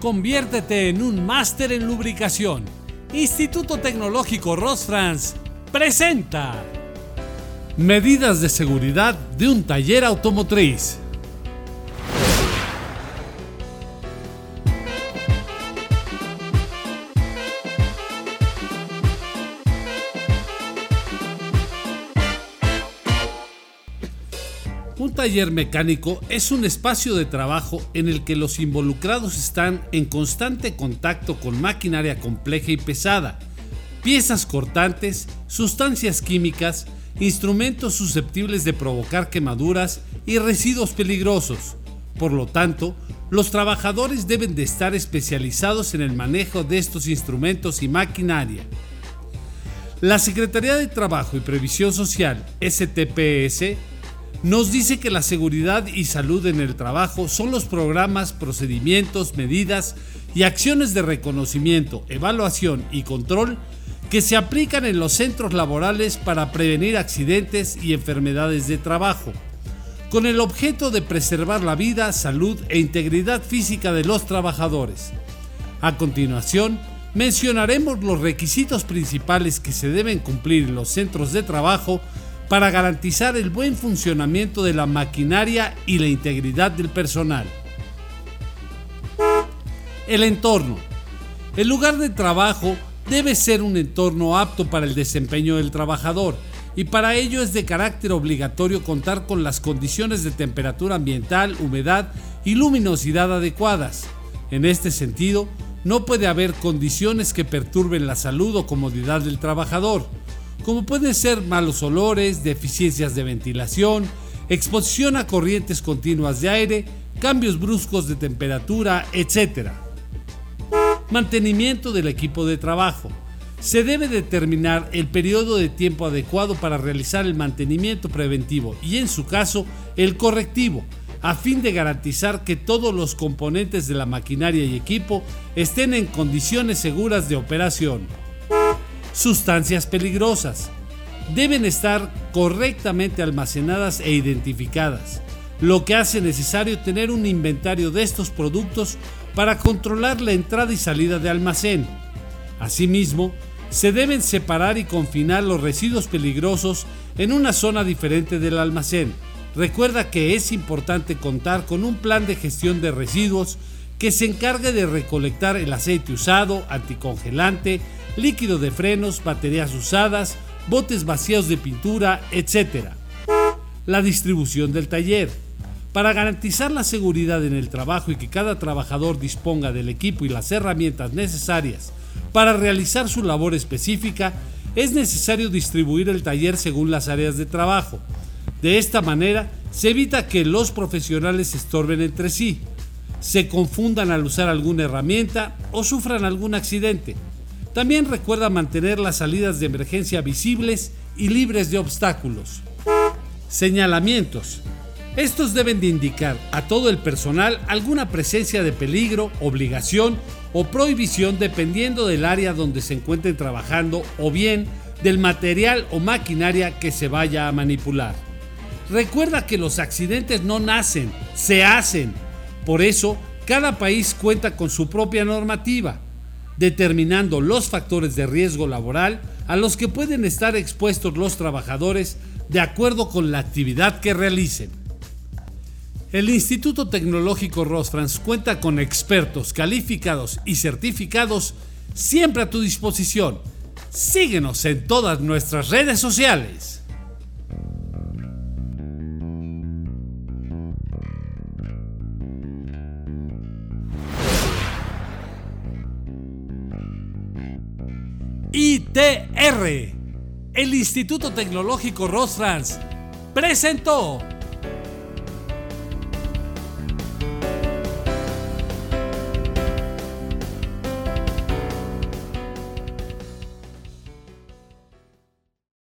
Conviértete en un máster en lubricación. Instituto Tecnológico Rosfrans presenta Medidas de seguridad de un taller automotriz. Un taller mecánico es un espacio de trabajo en el que los involucrados están en constante contacto con maquinaria compleja y pesada, piezas cortantes, sustancias químicas, instrumentos susceptibles de provocar quemaduras y residuos peligrosos. Por lo tanto, los trabajadores deben de estar especializados en el manejo de estos instrumentos y maquinaria. La Secretaría de Trabajo y Previsión Social, STPS, nos dice que la seguridad y salud en el trabajo son los programas, procedimientos, medidas y acciones de reconocimiento, evaluación y control que se aplican en los centros laborales para prevenir accidentes y enfermedades de trabajo, con el objeto de preservar la vida, salud e integridad física de los trabajadores. A continuación, mencionaremos los requisitos principales que se deben cumplir en los centros de trabajo para garantizar el buen funcionamiento de la maquinaria y la integridad del personal. El entorno. El lugar de trabajo debe ser un entorno apto para el desempeño del trabajador y para ello es de carácter obligatorio contar con las condiciones de temperatura ambiental, humedad y luminosidad adecuadas. En este sentido, no puede haber condiciones que perturben la salud o comodidad del trabajador como pueden ser malos olores, deficiencias de ventilación, exposición a corrientes continuas de aire, cambios bruscos de temperatura, etc. Mantenimiento del equipo de trabajo. Se debe determinar el periodo de tiempo adecuado para realizar el mantenimiento preventivo y en su caso el correctivo, a fin de garantizar que todos los componentes de la maquinaria y equipo estén en condiciones seguras de operación sustancias peligrosas. Deben estar correctamente almacenadas e identificadas, lo que hace necesario tener un inventario de estos productos para controlar la entrada y salida de almacén. Asimismo, se deben separar y confinar los residuos peligrosos en una zona diferente del almacén. Recuerda que es importante contar con un plan de gestión de residuos que se encargue de recolectar el aceite usado, anticongelante, líquido de frenos, baterías usadas, botes vacíos de pintura, etc. La distribución del taller. Para garantizar la seguridad en el trabajo y que cada trabajador disponga del equipo y las herramientas necesarias para realizar su labor específica, es necesario distribuir el taller según las áreas de trabajo. De esta manera, se evita que los profesionales se estorben entre sí, se confundan al usar alguna herramienta o sufran algún accidente. También recuerda mantener las salidas de emergencia visibles y libres de obstáculos. Señalamientos. Estos deben de indicar a todo el personal alguna presencia de peligro, obligación o prohibición dependiendo del área donde se encuentren trabajando o bien del material o maquinaria que se vaya a manipular. Recuerda que los accidentes no nacen, se hacen. Por eso, cada país cuenta con su propia normativa determinando los factores de riesgo laboral a los que pueden estar expuestos los trabajadores de acuerdo con la actividad que realicen. El Instituto Tecnológico Rosfrans cuenta con expertos calificados y certificados siempre a tu disposición. Síguenos en todas nuestras redes sociales. ITR, el Instituto Tecnológico Rosfrans, presentó